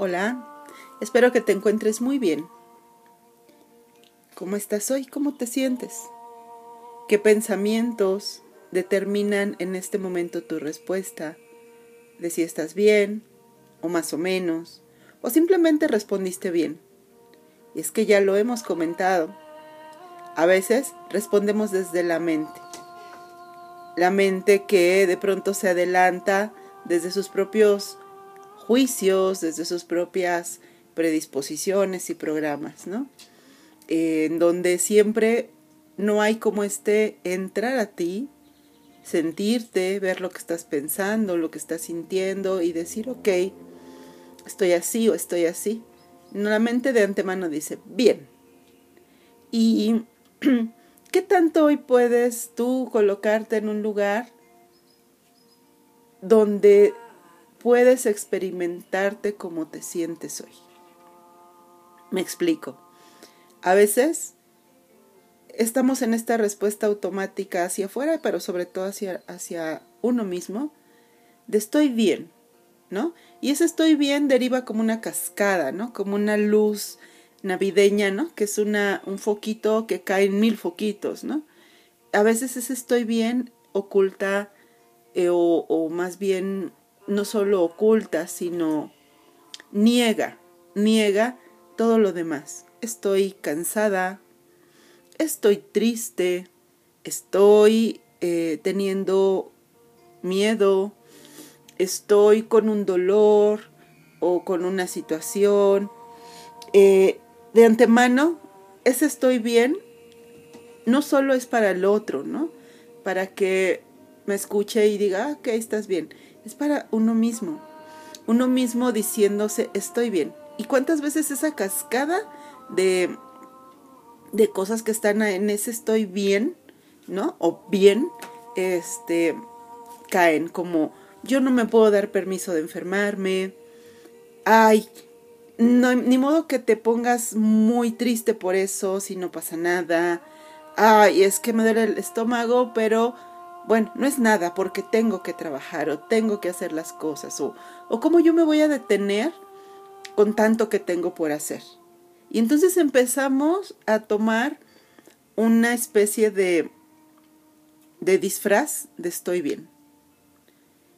Hola, espero que te encuentres muy bien. ¿Cómo estás hoy? ¿Cómo te sientes? ¿Qué pensamientos determinan en este momento tu respuesta? De si estás bien o más o menos, o simplemente respondiste bien. Y es que ya lo hemos comentado. A veces respondemos desde la mente. La mente que de pronto se adelanta desde sus propios juicios, desde sus propias predisposiciones y programas, ¿no? en donde siempre no hay como este entrar a ti, sentirte, ver lo que estás pensando, lo que estás sintiendo y decir, ok, estoy así o estoy así. La mente de antemano dice, bien. ¿Y qué tanto hoy puedes tú colocarte en un lugar donde puedes experimentarte como te sientes hoy. Me explico. A veces estamos en esta respuesta automática hacia afuera, pero sobre todo hacia, hacia uno mismo, de estoy bien, ¿no? Y ese estoy bien deriva como una cascada, ¿no? Como una luz navideña, ¿no? Que es una, un foquito que cae en mil foquitos, ¿no? A veces ese estoy bien oculta eh, o, o más bien no solo oculta, sino niega, niega todo lo demás. Estoy cansada, estoy triste, estoy eh, teniendo miedo, estoy con un dolor o con una situación. Eh, de antemano, ese estoy bien no solo es para el otro, ¿no? Para que me escuche y diga, ah, ok, estás bien es para uno mismo. Uno mismo diciéndose, estoy bien. ¿Y cuántas veces esa cascada de, de cosas que están en ese estoy bien, ¿no? O bien, este, caen como, yo no me puedo dar permiso de enfermarme. Ay, no, ni modo que te pongas muy triste por eso si no pasa nada. Ay, es que me duele el estómago, pero bueno, no es nada porque tengo que trabajar o tengo que hacer las cosas o, o cómo yo me voy a detener con tanto que tengo por hacer. Y entonces empezamos a tomar una especie de, de disfraz de estoy bien.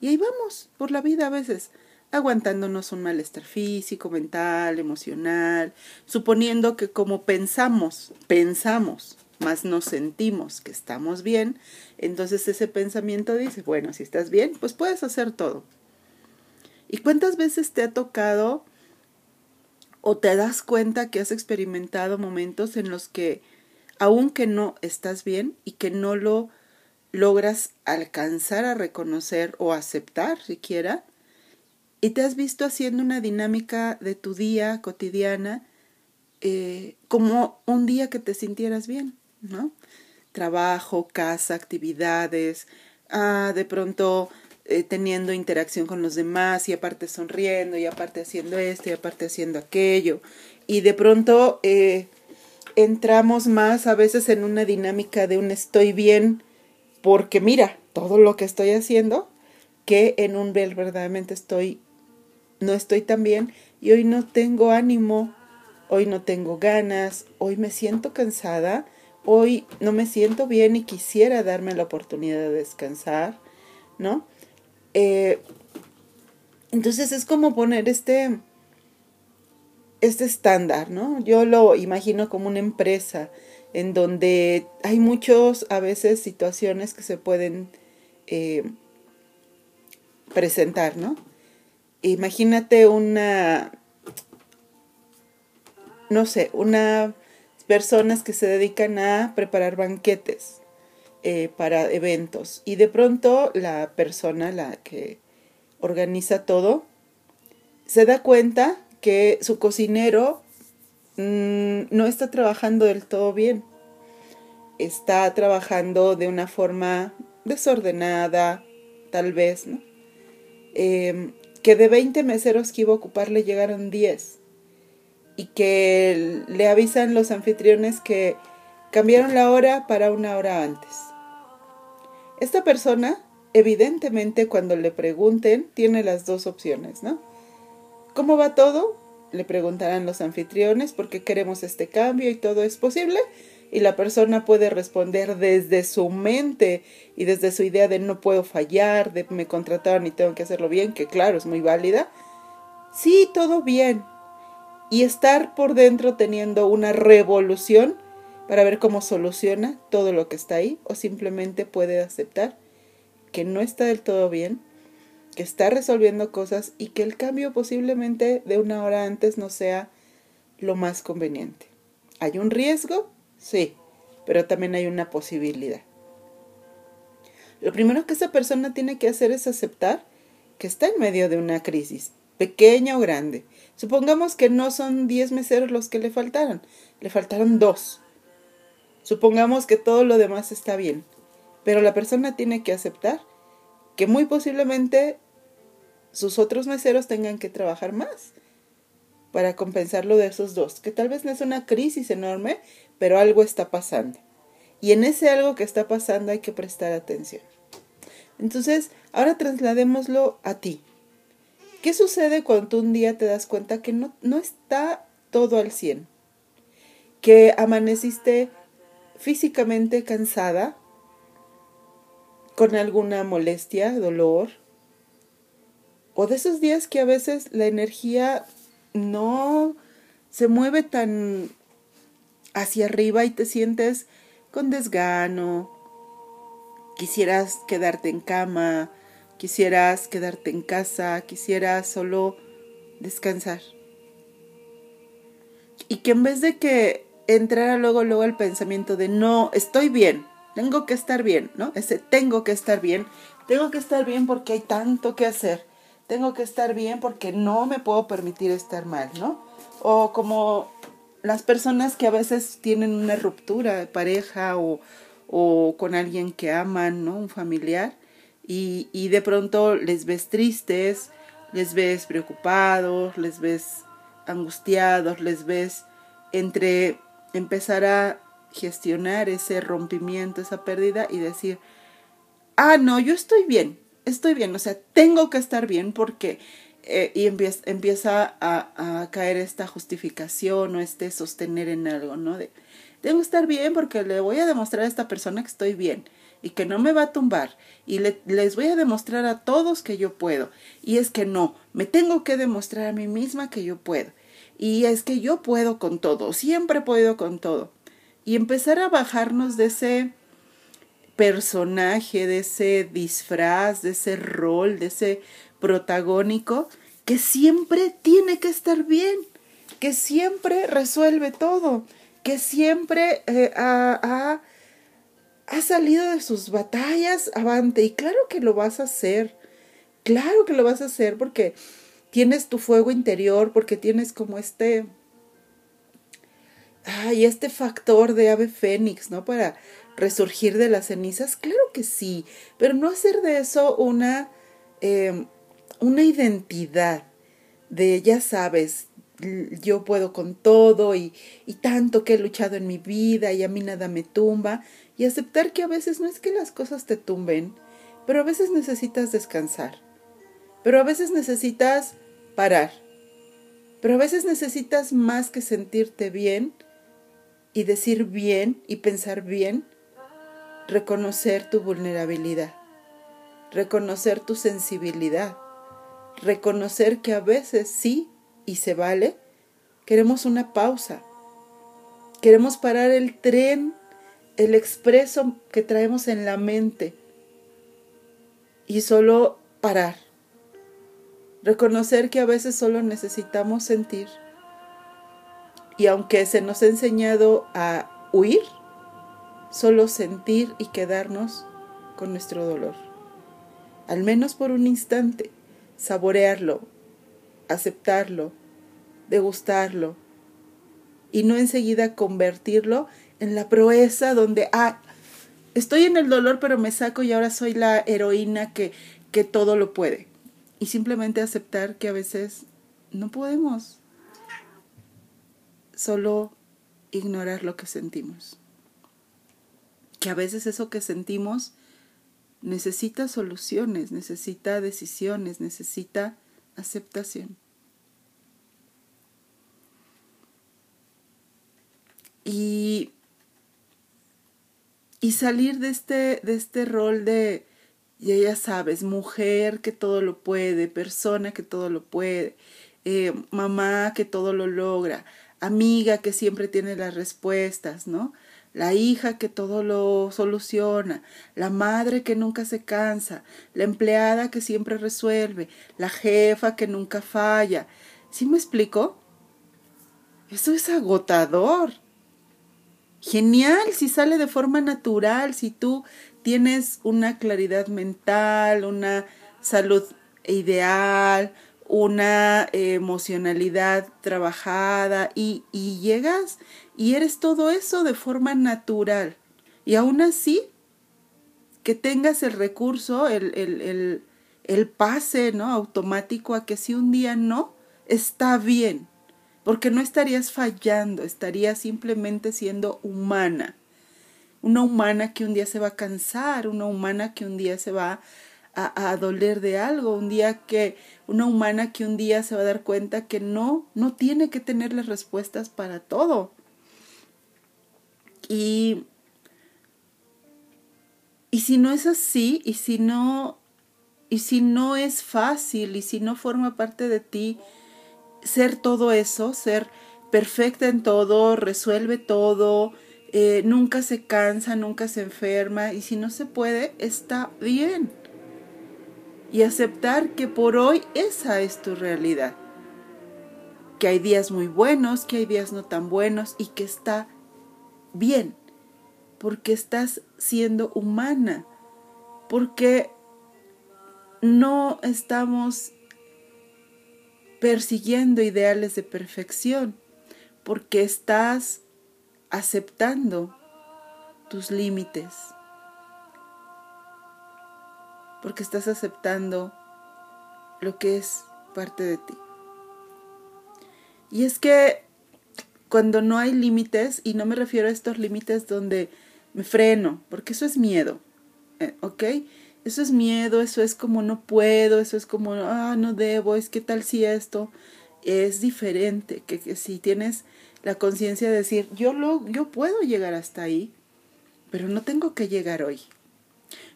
Y ahí vamos por la vida a veces, aguantándonos un malestar físico, mental, emocional, suponiendo que como pensamos, pensamos más nos sentimos que estamos bien, entonces ese pensamiento dice, bueno, si estás bien, pues puedes hacer todo. ¿Y cuántas veces te ha tocado o te das cuenta que has experimentado momentos en los que, aunque no estás bien y que no lo logras alcanzar a reconocer o aceptar siquiera, y te has visto haciendo una dinámica de tu día cotidiana eh, como un día que te sintieras bien? ¿No? Trabajo, casa, actividades, ah, de pronto eh, teniendo interacción con los demás y aparte sonriendo y aparte haciendo esto y aparte haciendo aquello. Y de pronto eh, entramos más a veces en una dinámica de un estoy bien porque mira todo lo que estoy haciendo que en un ver verdaderamente estoy no estoy tan bien y hoy no tengo ánimo, hoy no tengo ganas, hoy me siento cansada hoy no me siento bien y quisiera darme la oportunidad de descansar, ¿no? Eh, entonces es como poner este, este estándar, ¿no? Yo lo imagino como una empresa en donde hay muchos, a veces, situaciones que se pueden eh, presentar, ¿no? Imagínate una, no sé, una personas que se dedican a preparar banquetes eh, para eventos y de pronto la persona, la que organiza todo, se da cuenta que su cocinero mm, no está trabajando del todo bien. Está trabajando de una forma desordenada, tal vez, ¿no? Em, que de 20 meseros que iba a ocupar le llegaron 10 y que le avisan los anfitriones que cambiaron la hora para una hora antes. Esta persona, evidentemente, cuando le pregunten, tiene las dos opciones, ¿no? ¿Cómo va todo? Le preguntarán los anfitriones porque queremos este cambio y todo es posible. Y la persona puede responder desde su mente y desde su idea de no puedo fallar, de me contrataron y tengo que hacerlo bien, que claro, es muy válida. Sí, todo bien. Y estar por dentro teniendo una revolución para ver cómo soluciona todo lo que está ahí o simplemente puede aceptar que no está del todo bien que está resolviendo cosas y que el cambio posiblemente de una hora antes no sea lo más conveniente. ¿Hay un riesgo? Sí, pero también hay una posibilidad. Lo primero que esa persona tiene que hacer es aceptar que está en medio de una crisis, pequeña o grande. Supongamos que no son 10 meseros los que le faltaron, le faltaron dos. Supongamos que todo lo demás está bien, pero la persona tiene que aceptar que muy posiblemente sus otros meseros tengan que trabajar más para compensar lo de esos dos, que tal vez no es una crisis enorme, pero algo está pasando. Y en ese algo que está pasando hay que prestar atención. Entonces, ahora trasladémoslo a ti. ¿Qué sucede cuando un día te das cuenta que no, no está todo al 100? Que amaneciste físicamente cansada, con alguna molestia, dolor, o de esos días que a veces la energía no se mueve tan hacia arriba y te sientes con desgano, quisieras quedarte en cama, quisieras quedarte en casa, quisieras solo descansar. Y que en vez de que entrara luego luego el pensamiento de no, estoy bien, tengo que estar bien, ¿no? Ese tengo que estar bien, tengo que estar bien porque hay tanto que hacer tengo que estar bien porque no me puedo permitir estar mal, ¿no? O como las personas que a veces tienen una ruptura de pareja o, o con alguien que aman, ¿no? Un familiar, y, y de pronto les ves tristes, les ves preocupados, les ves angustiados, les ves entre empezar a gestionar ese rompimiento, esa pérdida y decir, ah, no, yo estoy bien, estoy bien, o sea, tengo que estar bien porque... Eh, y empieza, a, a, caer esta justificación o este sostener en algo, ¿no? De, tengo que estar bien porque le voy a demostrar a esta persona que estoy bien y que no me va a tumbar y le, les voy a demostrar a todos que yo puedo. Y es que no, me tengo que demostrar a mí misma que yo puedo. Y es que yo puedo con todo, siempre podido con todo. Y empezar a bajarnos de ese personaje, de ese disfraz, de ese rol, de ese protagónico, que siempre tiene que estar bien, que siempre resuelve todo, que siempre eh, ha salido de sus batallas avante. Y claro que lo vas a hacer, claro que lo vas a hacer porque tienes tu fuego interior, porque tienes como este... Ay, este factor de ave fénix, ¿no? Para resurgir de las cenizas? Claro que sí, pero no hacer de eso una, eh, una identidad de, ya sabes, yo puedo con todo y, y tanto que he luchado en mi vida y a mí nada me tumba y aceptar que a veces no es que las cosas te tumben, pero a veces necesitas descansar, pero a veces necesitas parar, pero a veces necesitas más que sentirte bien y decir bien y pensar bien, reconocer tu vulnerabilidad, reconocer tu sensibilidad, reconocer que a veces sí y se vale, queremos una pausa, queremos parar el tren, el expreso que traemos en la mente y solo parar, reconocer que a veces solo necesitamos sentir y aunque se nos ha enseñado a huir, solo sentir y quedarnos con nuestro dolor. Al menos por un instante, saborearlo, aceptarlo, degustarlo y no enseguida convertirlo en en la proeza donde, ah, estoy en el dolor pero me saco y ahora soy la heroína que, que todo lo puede. Y simplemente aceptar que a veces no podemos. Solo ignorar lo que sentimos. Que a veces eso que sentimos necesita soluciones, necesita decisiones, necesita aceptación. Y y salir de este, de este rol de, ya sabes, mujer que todo lo puede, persona que todo lo puede, eh, mamá que todo lo logra, amiga que siempre tiene las respuestas, ¿no? La hija que todo lo soluciona, la madre que nunca se cansa, la empleada que siempre resuelve, la jefa que nunca falla. ¿Sí me explico? Eso es agotador. Genial si sale de forma natural, si tú tienes una claridad mental, una salud ideal, una emocionalidad trabajada y, llegas y eres todo eso de forma natural. Y aún así, que tengas el recurso, el, el, el, el pase ¿no? automático a que si un día no, está bien porque no estarías fallando, estarías simplemente siendo humana. Una humana que un día se va a cansar, una humana que un día se va a, a, doler de algo, un día que, una humana que un día se va a dar cuenta que no, no tiene que tener las respuestas para todo. Y, y si no es así, y si no, y si no es fácil, y si no forma parte de ti, ser todo eso, ser perfecta en todo, resuelve todo, eh, nunca se cansa, nunca se enferma y si no se puede, está bien. Y aceptar que por hoy esa es tu realidad. Que hay días muy buenos, que hay días no tan buenos y que está bien. Porque estás siendo humana. Porque no estamos persiguiendo ideales de perfección, porque estás aceptando tus límites, porque estás aceptando lo que es parte de ti. Y es que cuando no hay límites, y no me refiero a estos límites donde me freno, porque eso es miedo, eh, ¿ok? Eso es miedo, eso es como no puedo, eso es como, ah, no debo, es que tal si esto es diferente, que, que si tienes la conciencia de decir, yo, lo, yo puedo llegar hasta ahí, pero no tengo que llegar hoy.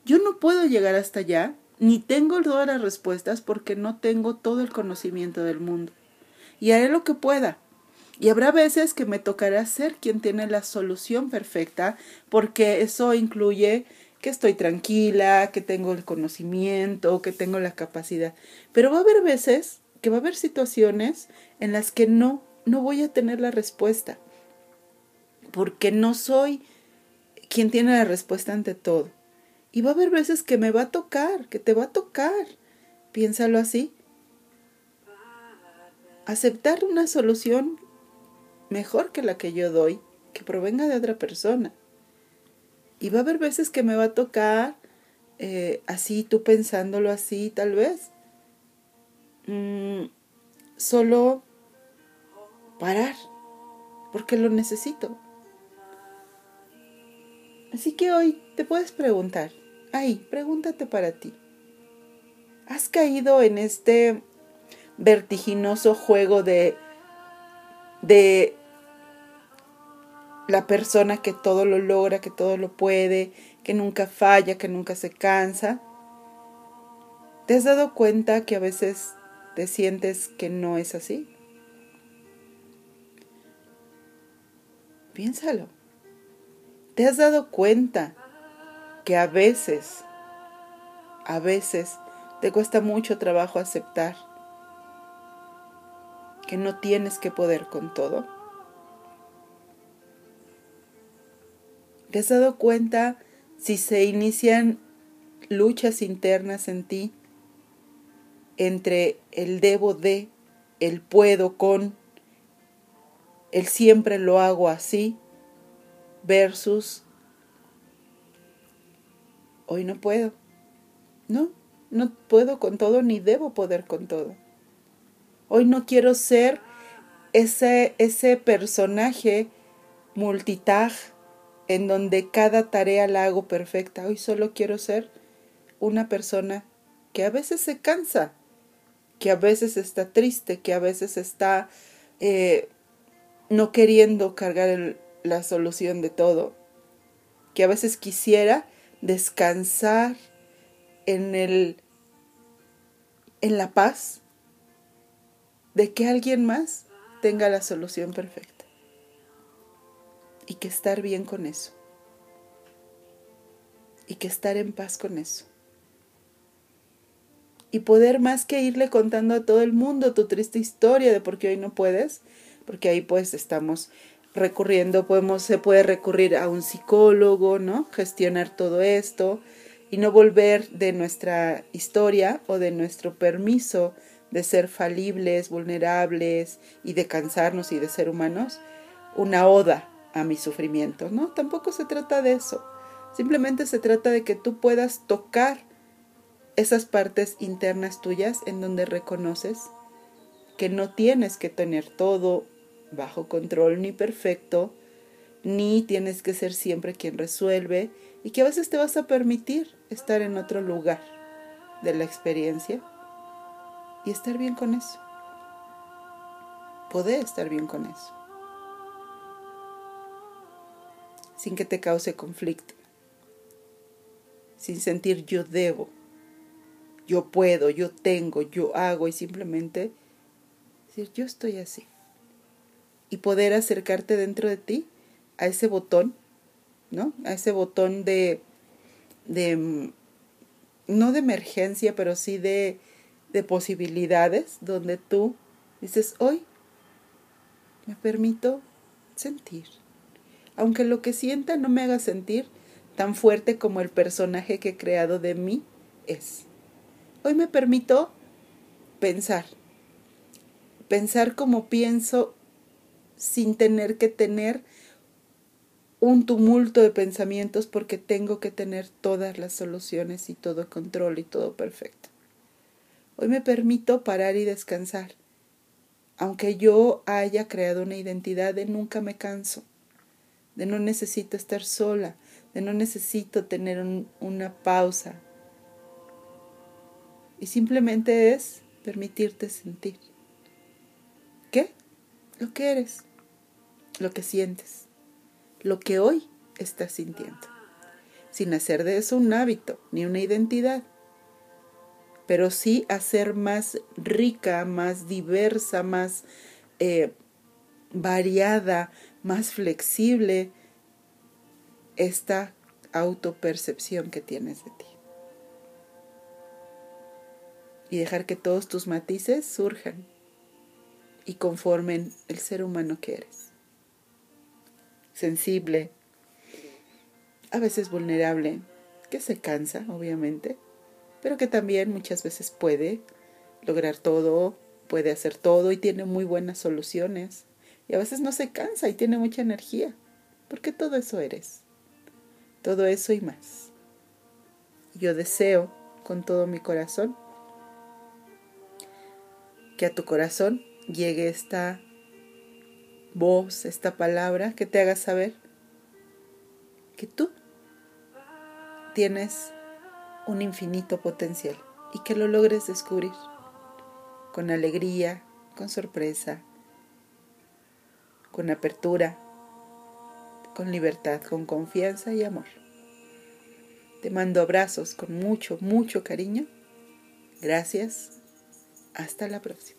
Yo no puedo llegar hasta allá, ni tengo todas las respuestas porque no tengo todo el conocimiento del mundo. Y haré lo que pueda. Y habrá veces que me tocará ser quien tiene la solución perfecta, porque eso incluye que estoy tranquila, que tengo el conocimiento, que tengo la capacidad. Pero va a haber veces que va a haber situaciones en las que no, no voy a tener la respuesta, porque no soy quien tiene la respuesta ante todo. Y va a haber veces que me va a tocar, que te va a tocar. Piénsalo así. Aceptar una solución mejor que la que yo doy, que provenga de otra persona. Y va a haber veces que me va a tocar eh, así, tú pensándolo así, tal vez. Mm, solo parar, porque lo necesito. Así que hoy te puedes preguntar, ahí, pregúntate para ti. ¿Has caído en este vertiginoso juego de, de la persona que todo lo logra, que todo lo puede, que nunca falla, que nunca se cansa. ¿Te has dado cuenta que a veces te sientes que no es así? Piénsalo. ¿Te has dado cuenta que a veces, a veces te cuesta mucho trabajo aceptar que no tienes que poder con todo? ¿Te has dado cuenta si se inician luchas internas en ti entre el debo de, el puedo con, el siempre lo hago así, versus hoy no puedo? No, no puedo con todo ni debo poder con todo. Hoy no quiero ser ese, ese personaje multitag en donde cada tarea la hago perfecta. Hoy solo quiero ser una persona que a veces se cansa, que a veces está triste, que a veces está eh, no queriendo cargar la solución de todo, que a veces quisiera descansar en el en la paz de que alguien más tenga la solución perfecta. Y que estar bien con eso. Y que estar en paz con eso. Y poder más que irle contando a todo el mundo tu triste historia de por qué hoy no puedes, porque ahí pues estamos recurriendo, podemos, se puede recurrir a un psicólogo, ¿no? Gestionar todo esto y no volver de nuestra historia o de nuestro permiso de ser falibles, vulnerables y de cansarnos y de ser humanos, una oda a mi sufrimiento, ¿no? Tampoco se trata de eso. Simplemente se trata de que tú puedas tocar esas partes internas tuyas en donde reconoces que no tienes que tener todo bajo control ni perfecto, ni tienes que ser siempre quien resuelve y que a veces te vas a permitir estar en otro lugar de la experiencia y estar bien con eso. Poder estar bien con eso. Sin que te cause conflicto. Sin sentir yo debo, yo puedo, yo tengo, yo hago y simplemente decir yo estoy así. Y poder acercarte dentro de ti a ese botón, ¿no? A ese botón de, de no de emergencia, pero sí de de posibilidades donde tú dices, hoy me permito sentir. Aunque lo que sienta no me haga sentir tan fuerte como el personaje que he creado de mí es. Hoy me permito pensar. Pensar como pienso sin tener que tener un tumulto de pensamientos porque tengo que tener todas las soluciones y todo control y todo perfecto. Hoy me permito parar y descansar. Aunque yo haya creado una identidad de nunca me canso, de no necesito estar sola, de no necesito tener una pausa. Y simplemente es permitirte sentir. ¿Qué? Lo que eres, lo que sientes, lo que hoy estás sintiendo, sin hacer de eso un hábito ni una identidad pero sí hacer más rica, más diversa, más eh, variada, más flexible esta autopercepción que tienes de ti. Y dejar que todos tus matices surjan y conformen el ser humano que eres. Sensible, a veces vulnerable, que se cansa, obviamente, pero que también muchas veces puede lograr todo, puede hacer todo y tiene muy buenas soluciones. Y a veces no se cansa y tiene mucha energía, porque todo eso eres. Todo eso y más. Yo deseo con todo mi corazón que a tu corazón llegue esta voz, esta palabra que te haga saber que tú tienes un infinito potencial y que lo logres descubrir con alegría, con sorpresa, con apertura, con libertad, con confianza y amor. Te mando abrazos con mucho, mucho cariño. Gracias. Hasta la próxima.